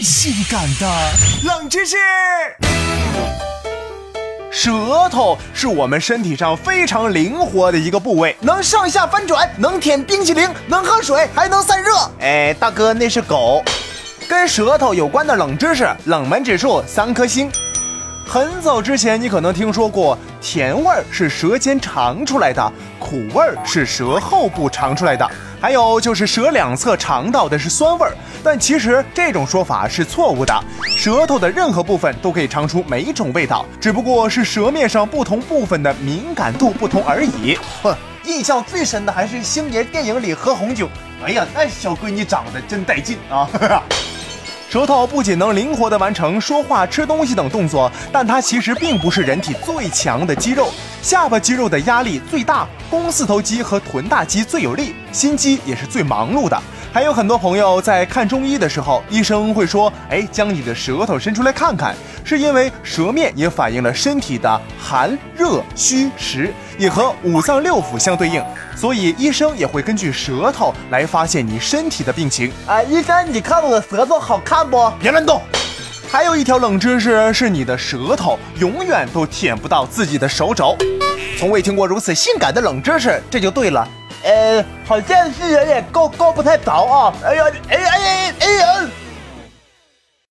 性感的冷知识。舌头是我们身体上非常灵活的一个部位，能上下翻转，能舔冰淇淋，能喝水，还能散热。哎，大哥，那是狗。跟舌头有关的冷知识，冷门指数三颗星。很早之前，你可能听说过，甜味儿是舌尖尝出来的，苦味儿是舌后部尝出来的。还有就是舌两侧尝到的是酸味儿，但其实这种说法是错误的。舌头的任何部分都可以尝出每一种味道，只不过是舌面上不同部分的敏感度不同而已。哼，印象最深的还是星爷电影里喝红酒，哎呀，那小闺女长得真带劲啊！舌头不仅能灵活地完成说话、吃东西等动作，但它其实并不是人体最强的肌肉。下巴肌肉的压力最大，肱四头肌和臀大肌最有力，心肌也是最忙碌的。还有很多朋友在看中医的时候，医生会说：“哎，将你的舌头伸出来看看。”是因为舌面也反映了身体的寒热虚实，也和五脏六腑相对应，所以医生也会根据舌头来发现你身体的病情。哎，医生，你看我的舌头好看不？别乱动。还有一条冷知识是，你的舌头永远都舔不到自己的手肘。从未听过如此性感的冷知识，这就对了。呃，好像是有点够够不太着啊！哎呀，哎呀哎！